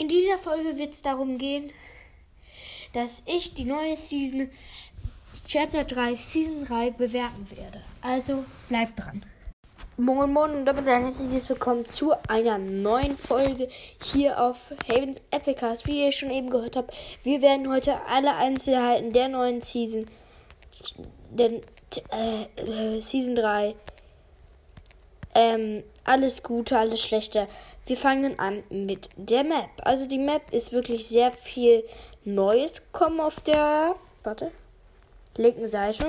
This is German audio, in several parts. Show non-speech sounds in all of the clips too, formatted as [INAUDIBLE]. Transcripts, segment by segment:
In dieser Folge wird es darum gehen, dass ich die neue Season Chapter 3 Season 3 bewerten werde. Also bleibt dran. Moin Moin und damit ein herzliches Willkommen zu einer neuen Folge hier auf Havens Epicast. Wie ihr schon eben gehört habt, wir werden heute alle Einzelheiten der neuen Season, denn äh, äh, Season 3, ähm, alles Gute, alles Schlechte. Wir fangen an mit der Map. Also die Map ist wirklich sehr viel Neues kommen auf der, warte, linken Seite.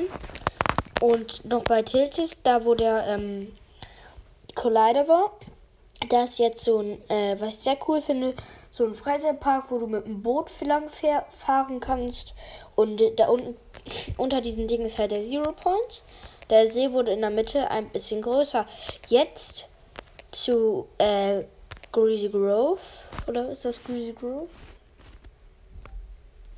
Und noch bei Tilted, da wo der ähm, Collider war. Da ist jetzt so ein, äh, was ich sehr cool finde, so ein Freizeitpark, wo du mit dem Boot lang fahren kannst. Und da unten, [LAUGHS] unter diesem Ding ist halt der Zero Point. Der See wurde in der Mitte ein bisschen größer. Jetzt zu äh, Greasy Grove. Oder ist das Greasy Grove?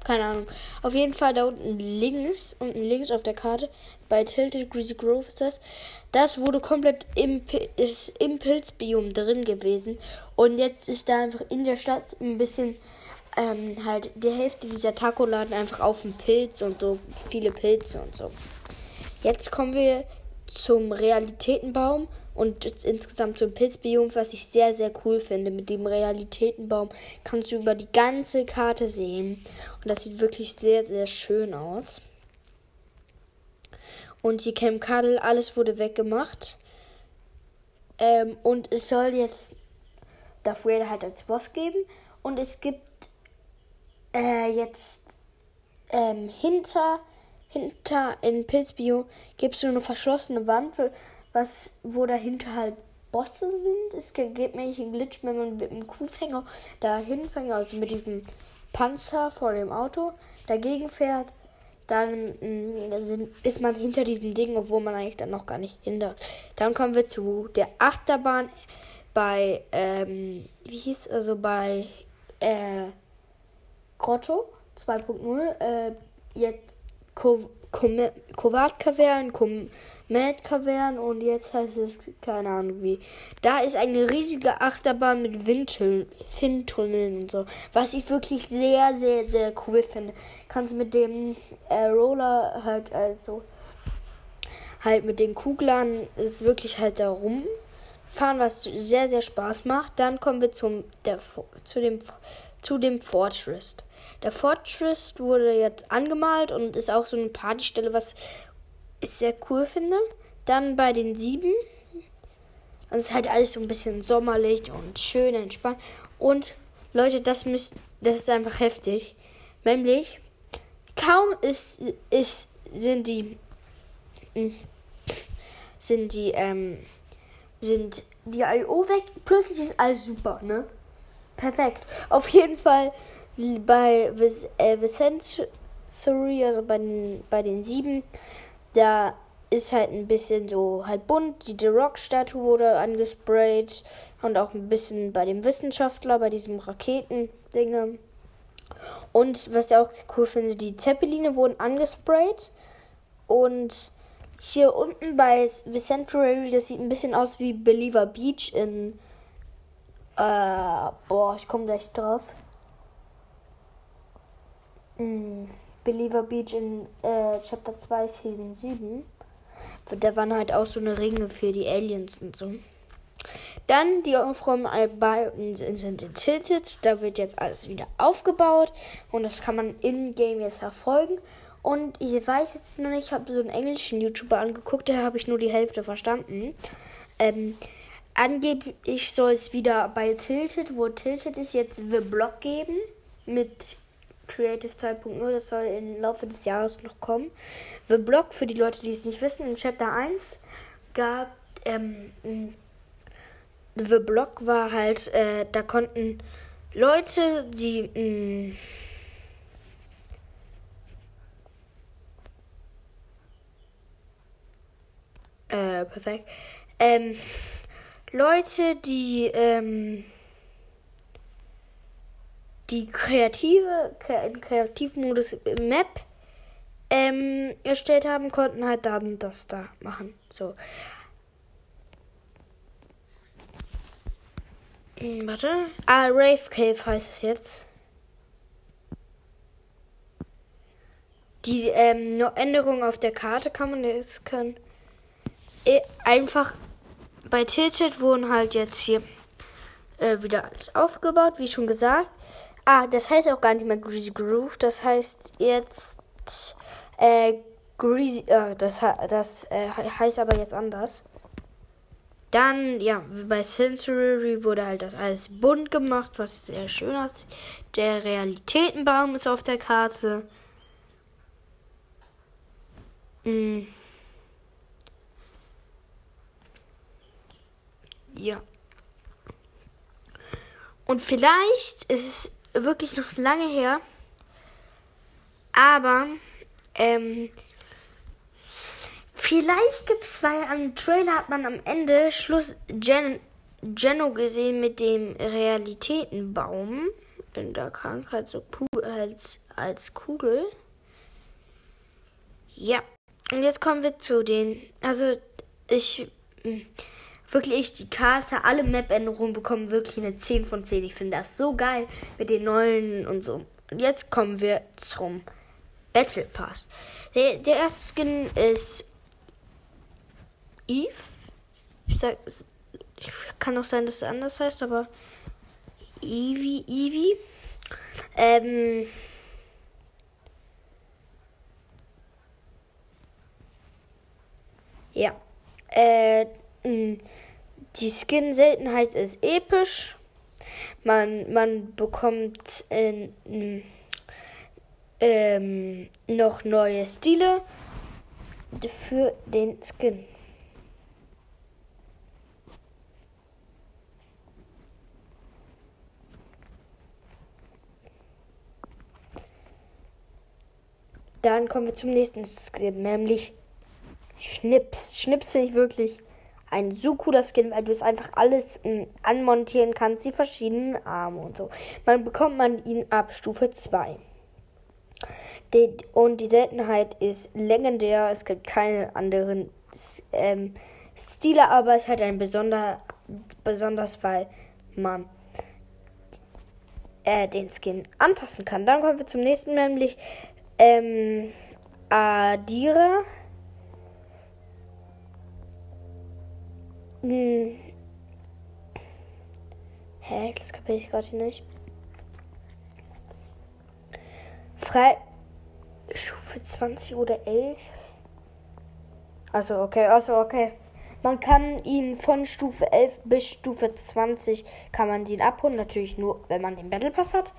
Keine Ahnung. Auf jeden Fall da unten links, unten links auf der Karte, bei Tilted Greasy Grove ist das. Das wurde komplett im, ist im Pilzbiom drin gewesen. Und jetzt ist da einfach in der Stadt ein bisschen ähm, halt die Hälfte dieser Taco-Laden einfach auf dem Pilz und so viele Pilze und so. Jetzt kommen wir zum Realitätenbaum und insgesamt zum Pilzbiom, was ich sehr, sehr cool finde. Mit dem Realitätenbaum kannst du über die ganze Karte sehen. Und das sieht wirklich sehr, sehr schön aus. Und die Camp Cuddle, alles wurde weggemacht. Ähm, und es soll jetzt Darth Vader halt als Boss geben. Und es gibt äh, jetzt ähm, hinter hinter in Pilzbio gibt es so eine verschlossene Wand, was, wo dahinter halt Bosse sind. Es gibt nämlich einen Glitch, wenn man mit dem Kuhfänger dahin fängt, also mit diesem Panzer vor dem Auto dagegen fährt, dann mm, sind, ist man hinter diesem Ding, obwohl man eigentlich dann noch gar nicht hinter. Dann kommen wir zu der Achterbahn bei, ähm, wie hieß also bei äh, Grotto 2.0. Äh, jetzt Kovat-Kavern, Komet-Kavern und jetzt heißt es keine Ahnung wie. Da ist eine riesige Achterbahn mit Windtunneln und so. Was ich wirklich sehr, sehr, sehr cool finde. Kannst mit dem äh, Roller halt also halt mit den Kuglern ist wirklich halt da rumfahren, was sehr, sehr Spaß macht. Dann kommen wir zum, der, zu dem, zu dem Fortress. Der Fortress wurde jetzt angemalt und ist auch so eine Partystelle, was ich sehr cool finde. Dann bei den sieben. Das ist halt alles so ein bisschen sommerlich und schön entspannt. Und Leute, das, müsst, das ist einfach heftig. Nämlich, kaum ist, ist, sind die, hm, sind die, ähm, sind die I.O. weg, plötzlich ist alles super, ne? Perfekt. Auf jeden Fall bei äh, also bei den, bei den sieben, da ist halt ein bisschen so halt bunt. Die The Rock-Statue wurde angesprayt und auch ein bisschen bei dem Wissenschaftler, bei diesem Raketendinge. Und was ich auch cool finde, die Zeppeline wurden angesprayt. Und hier unten bei Vicentory, das sieht ein bisschen aus wie Believer Beach in. Äh, boah, ich komme gleich drauf. Hm, Believer Beach in äh, Chapter 2 Season 7. Da waren halt auch so eine Ringe für die Aliens und so. Dann die Aufräumen sind in Tilted. Da wird jetzt alles wieder aufgebaut. Und das kann man in-game jetzt verfolgen. Und ich weiß jetzt noch nicht, ich habe so einen englischen YouTuber angeguckt, da habe ich nur die Hälfte verstanden. Ähm, angeblich soll es wieder bei Tilted, wo Tilted ist, jetzt The Block geben. Mit Creative 2.0, das soll im Laufe des Jahres noch kommen. The Block, für die Leute, die es nicht wissen, in Chapter 1 gab, ähm, The Block war halt, äh, da konnten Leute, die, mh, äh, perfekt, ähm, Leute, die, ähm, die kreative, Kreativmodus Map ähm, erstellt haben, konnten halt dann das da machen. So. Hm, warte. Ah, Rave Cave heißt es jetzt. Die ähm, Änderungen auf der Karte kann man jetzt können. Einfach bei Tilted wurden halt jetzt hier äh, wieder alles aufgebaut, wie schon gesagt. Ah, das heißt auch gar nicht mehr Greasy Groove, das heißt jetzt äh, Greasy, äh, das, das äh, heißt aber jetzt anders. Dann, ja, bei Sensory wurde halt das alles bunt gemacht, was sehr schön aussieht. Der Realitätenbaum ist auf der Karte. Mm. Ja. Und vielleicht ist es wirklich noch lange her, aber ähm, Vielleicht gibt es, weil am Trailer hat man am Ende Schluss Gen Geno gesehen mit dem Realitätenbaum in der Krankheit so als, als Kugel. Ja, und jetzt kommen wir zu den. Also, ich. Wirklich, die Karte, alle Map-Änderungen bekommen wirklich eine 10 von 10. Ich finde das so geil mit den neuen und so. Und jetzt kommen wir zum Battle Pass. Der, der erste Skin ist Eve. Ich sag, kann auch sein, dass es anders heißt, aber Eevee, Eevee. Ähm, ja. Äh, die Skin-Seltenheit ist episch. Man, man bekommt äh, ähm, noch neue Stile für den Skin. Dann kommen wir zum nächsten Skin, nämlich Schnips. Schnips finde ich wirklich ein so cooler Skin, weil du es einfach alles m, hm, anmontieren kannst, die verschiedenen Arme und so. Man bekommt man ihn ab Stufe 2. Die, und die Seltenheit ist legendär. Es gibt keine anderen ähm, Stile, aber es hat ein besonder, besonders, weil man äh, den Skin anpassen kann. Dann kommen wir zum nächsten, nämlich ähm, addiere. Hm. Hä, das kapiere ich gerade nicht. Frei. Stufe 20 oder 11? Also, okay, also, okay. Man kann ihn von Stufe 11 bis Stufe 20 kann man ihn abholen. Natürlich nur, wenn man den Battle Pass hat.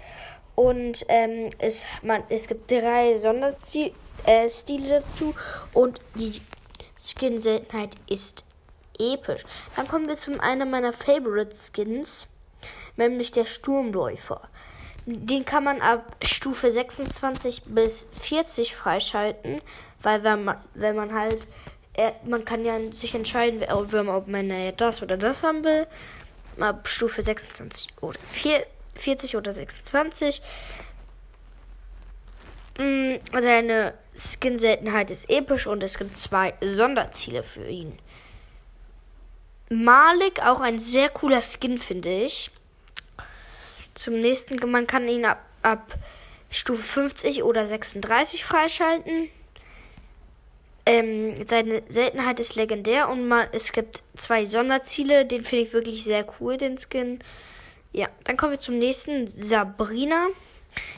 Und ähm, es, man, es gibt drei Sonderstile äh, dazu und die Skin-Seltenheit ist episch. Dann kommen wir zu einem meiner Favorite Skins, nämlich der Sturmläufer. Den kann man ab Stufe 26 bis 40 freischalten, weil wenn man, wenn man halt, äh, man kann ja sich entscheiden, ob man das oder das haben will. Ab Stufe 26 oder 4, 40 oder 26. Mm, seine Skin-Seltenheit ist episch und es gibt zwei Sonderziele für ihn. Malik, auch ein sehr cooler Skin, finde ich. Zum nächsten, man kann ihn ab, ab Stufe 50 oder 36 freischalten. Ähm, seine Seltenheit ist legendär und man, es gibt zwei Sonderziele. Den finde ich wirklich sehr cool, den Skin. Ja, dann kommen wir zum nächsten. Sabrina.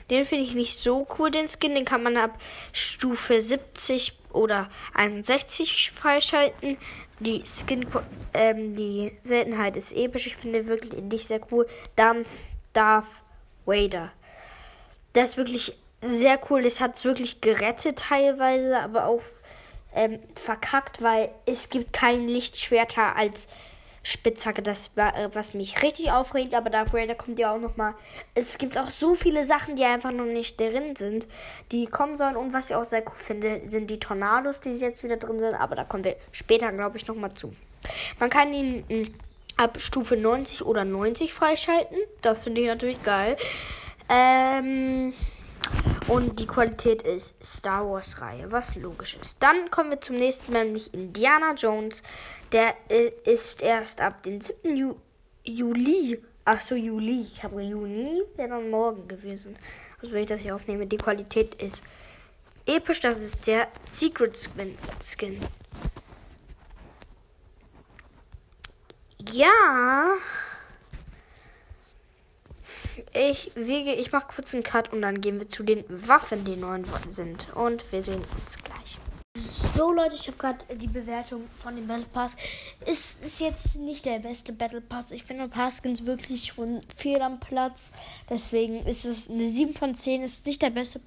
Den finde ich nicht so cool, den Skin. Den kann man ab Stufe 70 oder 61 freischalten. Die Skin, ähm, die Seltenheit ist episch. Ich finde wirklich nicht sehr cool. Dann Darth Vader. Das ist wirklich sehr cool. Es hat es wirklich gerettet teilweise, aber auch ähm, verkackt, weil es gibt kein Lichtschwerter als Spitzhacke, das äh, was mich richtig aufregt, aber dafür da kommt ja auch noch mal. Es gibt auch so viele Sachen, die einfach noch nicht drin sind, die kommen sollen und was ich auch sehr cool finde, sind die Tornados, die jetzt wieder drin sind, aber da kommen wir später, glaube ich, noch mal zu. Man kann ihn hm, ab Stufe 90 oder 90 freischalten, das finde ich natürlich geil. Ähm und die Qualität ist Star Wars Reihe, was logisch ist. Dann kommen wir zum nächsten, nämlich Indiana Jones. Der ist erst ab dem 7. Ju Juli Ach so, Juli. Ich habe Juni, wäre dann morgen gewesen. Also wenn ich das hier aufnehme, die Qualität ist episch. Das ist der Secret Skin. Skin. Ja. Ich wege, ich mache kurz einen Cut und dann gehen wir zu den Waffen, die neu sind. Und wir sehen uns gleich. So Leute, ich habe gerade die Bewertung von dem Battle Pass. Es ist jetzt nicht der beste Battle Pass. Ich bin bei Paskins wirklich schon viel am Platz. Deswegen ist es eine 7 von 10. Ist nicht der beste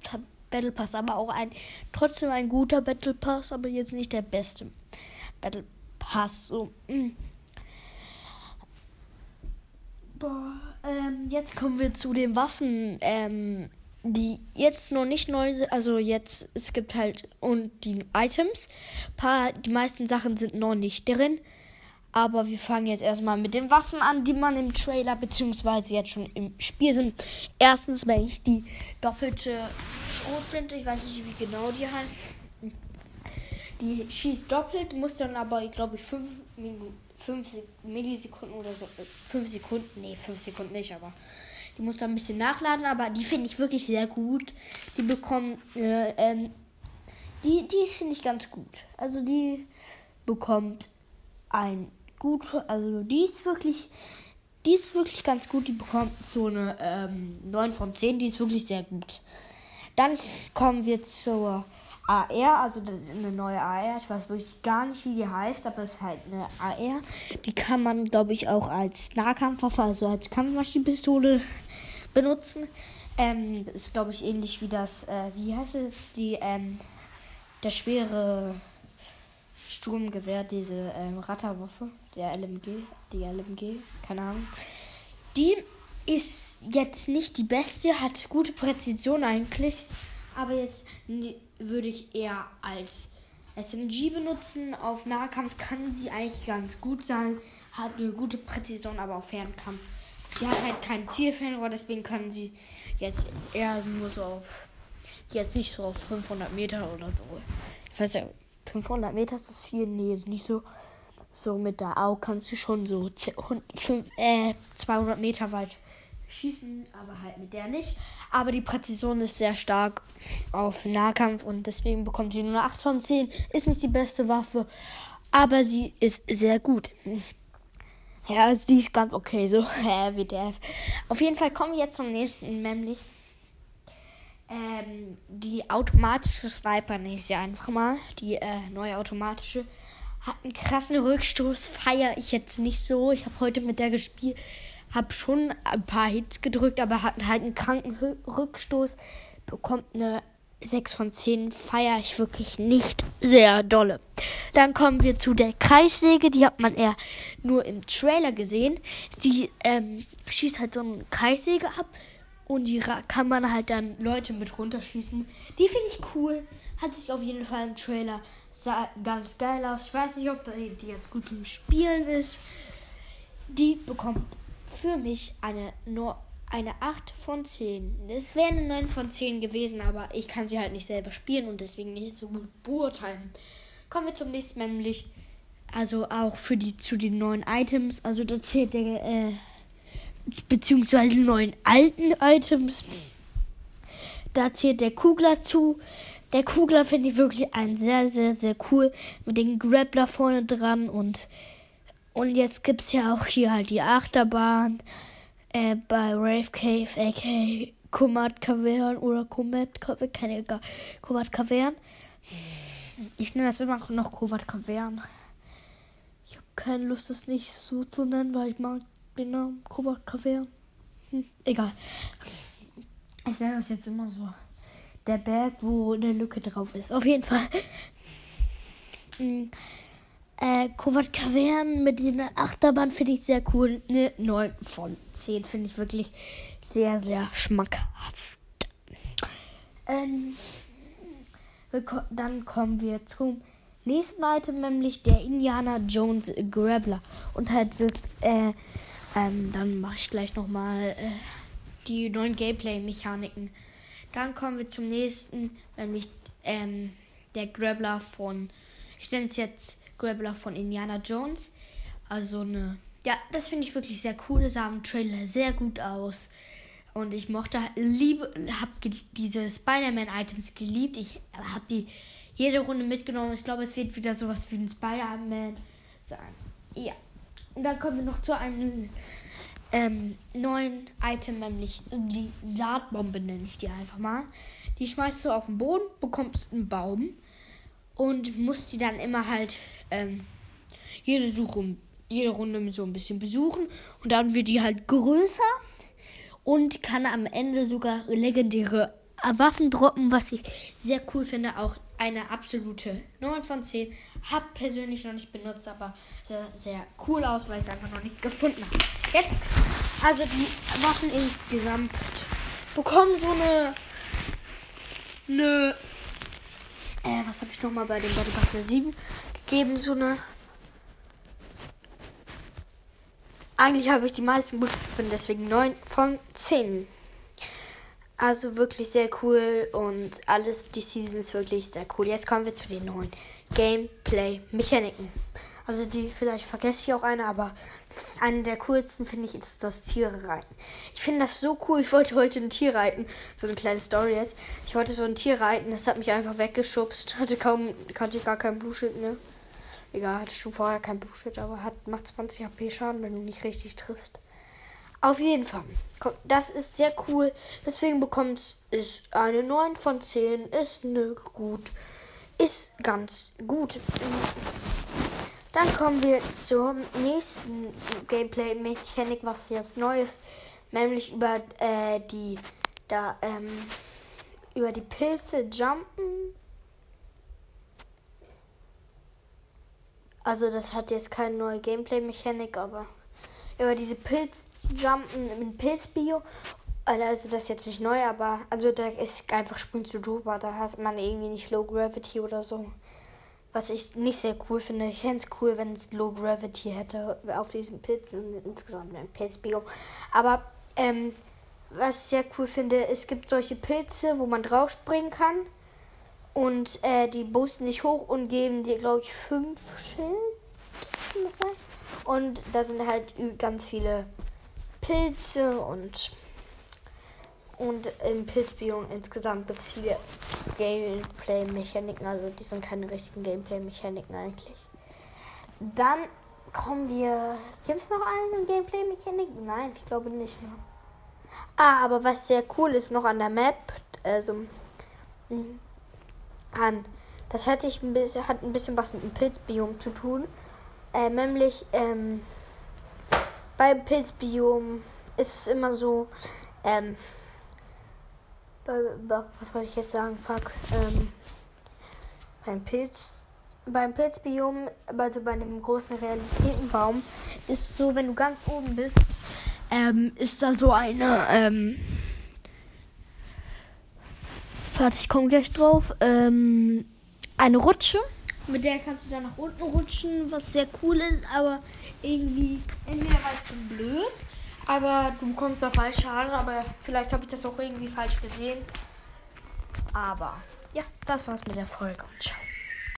Battle Pass, aber auch ein trotzdem ein guter Battle Pass, aber jetzt nicht der beste Battle Pass. So. Mm. Boah, ähm, jetzt kommen wir zu den Waffen. Ähm, die jetzt noch nicht neu sind, also jetzt, es gibt halt und die Items. Paar, die meisten Sachen sind noch nicht drin. Aber wir fangen jetzt erstmal mit den Waffen an, die man im Trailer beziehungsweise jetzt schon im Spiel sind. Erstens, wenn ich die doppelte Schrotflinte, ich weiß nicht, wie genau die heißt. Die schießt doppelt, muss dann aber, ich glaube, 5 Millisekunden oder so. 5 äh, Sekunden, nee, 5 Sekunden nicht, aber die muss da ein bisschen nachladen, aber die finde ich wirklich sehr gut. Die bekommen, äh, ähm, die, die finde ich ganz gut. Also die bekommt ein gut, also die ist wirklich, die ist wirklich ganz gut. Die bekommt so eine ähm, 9 von 10, die ist wirklich sehr gut. Dann kommen wir zur AR, also das ist eine neue AR. Ich weiß wirklich gar nicht, wie die heißt, aber es ist halt eine AR. Die kann man, glaube ich, auch als Nahkampfwaffe, also als Kampfmaschinenpistole benutzen. Ähm, ist, glaube ich, ähnlich wie das, äh, wie heißt es, die, ähm, der schwere Sturmgewehr, diese ähm, Ratterwaffe, der LMG, die LMG, keine Ahnung. Die ist jetzt nicht die beste, hat gute Präzision eigentlich, aber jetzt würde ich eher als SMG benutzen. Auf Nahkampf kann sie eigentlich ganz gut sein, hat eine gute Präzision, aber auf Fernkampf Sie hat halt kein Zielfernrohr, deswegen kann sie jetzt eher nur so auf, jetzt nicht so auf 500 Meter oder so. Ich weiß ja, 500 Meter ist das viel, nee, ist nicht so. So mit der Au kannst du schon so 5, äh, 200 Meter weit schießen, aber halt mit der nicht. Aber die Präzision ist sehr stark auf Nahkampf und deswegen bekommt sie nur eine 8 von 10. Ist nicht die beste Waffe, aber sie ist sehr gut. Ja, also die ist ganz okay, so [LAUGHS] der. Auf jeden Fall kommen wir jetzt zum nächsten, nämlich ähm, die automatische Sniper, nenne ich sie einfach mal. Die äh, neue automatische. Hat einen krassen Rückstoß, feiere ich jetzt nicht so. Ich habe heute mit der gespielt, habe schon ein paar Hits gedrückt, aber hat halt einen kranken Rückstoß. Bekommt eine 6 von 10 feiere ich wirklich nicht sehr dolle. Dann kommen wir zu der Kreissäge. Die hat man eher nur im Trailer gesehen. Die ähm, schießt halt so eine Kreissäge ab und die kann man halt dann Leute mit runterschießen. Die finde ich cool. Hat sich auf jeden Fall im Trailer sah ganz geil aus. Ich weiß nicht, ob die jetzt gut zum Spielen ist. Die bekommt für mich eine nur eine 8 von 10. Es wäre eine 9 von 10 gewesen, aber ich kann sie halt nicht selber spielen und deswegen nicht so gut beurteilen. Kommen wir zum nächsten, nämlich also auch für die zu den neuen Items. Also da zählt der äh, beziehungsweise neuen alten Items. Da zählt der Kugler zu. Der Kugler finde ich wirklich ein sehr, sehr, sehr cool. Mit dem Grappler vorne dran und und jetzt gibt es ja auch hier halt die Achterbahn äh, bei Rave Cave, aka Komat Kavern oder Komet Kavern, keine egal, Komat Kavern. Ich nenne das immer noch Komat Kavern. Ich habe keine Lust, das nicht so zu nennen, weil ich mag den Namen Komat Kavern. Hm, egal. Ich nenne das jetzt immer so. Der Berg, wo eine Lücke drauf ist. Auf jeden Fall. [LAUGHS] Äh, Kovat Kavern mit der Achterbahn finde ich sehr cool. Eine 9 von 10 finde ich wirklich sehr, sehr schmackhaft. Ähm, dann kommen wir zum nächsten Item, nämlich der Indiana Jones Grappler. Und halt wirklich, äh, ähm, dann mache ich gleich nochmal äh, die neuen Gameplay-Mechaniken. Dann kommen wir zum nächsten, nämlich ähm, der Grappler von, ich nenne es jetzt Grappler von Indiana Jones. Also eine, ja, das finde ich wirklich sehr cool. Es sah im Trailer sehr gut aus. Und ich mochte, liebe, habe diese Spider-Man-Items geliebt. Ich habe die jede Runde mitgenommen. Ich glaube, es wird wieder sowas wie ein Spider-Man sein. Ja. Und dann kommen wir noch zu einem ähm, neuen Item, nämlich die Saatbombe, nenne ich die einfach mal. Die schmeißt du auf den Boden, bekommst einen Baum und musst die dann immer halt ähm, jede Suche, jede Runde so ein bisschen besuchen und dann wird die halt größer und kann am Ende sogar legendäre Waffen droppen, was ich sehr cool finde. Auch eine absolute 9 von 10. Hab persönlich noch nicht benutzt, aber sehr, sehr cool aus, weil ich es einfach noch nicht gefunden habe. Jetzt, also die Waffen insgesamt bekommen so eine. eine. Äh, was habe ich nochmal bei dem Bodybuster 7 gegeben? So eine. Eigentlich habe ich die meisten gut gefunden, deswegen 9 von 10. Also wirklich sehr cool und alles, die Season ist wirklich sehr cool. Jetzt kommen wir zu den neuen Gameplay-Mechaniken. Also die, vielleicht vergesse ich auch eine, aber eine der coolsten finde ich ist das Tiere reiten. Ich finde das so cool. Ich wollte heute ein Tier reiten. So eine kleine Story jetzt. Ich wollte so ein Tier reiten, das hat mich einfach weggeschubst. Hatte kaum, kannte gar kein Blueschild, ne? Egal, hatte schon vorher kein Blueschild, aber hat, macht 20 HP Schaden, wenn du nicht richtig triffst. Auf jeden Fall. Das ist sehr cool. Deswegen bekommt es eine 9 von 10. Ist ne gut. Ist ganz gut. Dann kommen wir zur nächsten Gameplay-Mechanik, was jetzt neu ist. Nämlich über äh, die da ähm, über die Pilze jumpen. Also das hat jetzt keine neue Gameplay-Mechanik, aber über diese Pilz Jumpen im Pilzbio. Also das ist jetzt nicht neu, aber also da ist einfach springst du drüber. Da hat man irgendwie nicht Low Gravity oder so. Was ich nicht sehr cool finde. Ich fände es cool, wenn es Low Gravity hätte auf diesem Pilz und insgesamt ein Pilzbio. Aber ähm, was ich sehr cool finde, es gibt solche Pilze, wo man drauf springen kann. Und äh, die boosten sich hoch und geben dir, glaube ich, fünf Schild. Und da sind halt ganz viele Pilze und und im Pilzbiom insgesamt gibt es viele Gameplay-Mechaniken. Also die sind keine richtigen Gameplay-Mechaniken eigentlich. Dann kommen wir. Gibt es noch eine Gameplay-Mechanik? Nein, ich glaube nicht mehr. Ah, aber was sehr cool ist noch an der Map, also hm, an, das hatte ich ein bisschen, hat ein bisschen was mit dem Pilzbiom zu tun. Äh, nämlich, ähm, beim Pilzbiom ist es immer so, ähm, was wollte ich jetzt sagen? Fuck, ähm, beim Pilz, beim Pilzbiom, also bei einem großen Realitätenbaum, ist so, wenn du ganz oben bist, ähm, ist da so eine, ähm, warte, ich komme gleich drauf, ähm, eine Rutsche mit der kannst du dann nach unten rutschen, was sehr cool ist, aber irgendwie entweder war es zu blöd, aber du bekommst da falsch Schaden, aber vielleicht habe ich das auch irgendwie falsch gesehen. Aber ja, das war's mit der Folge ciao.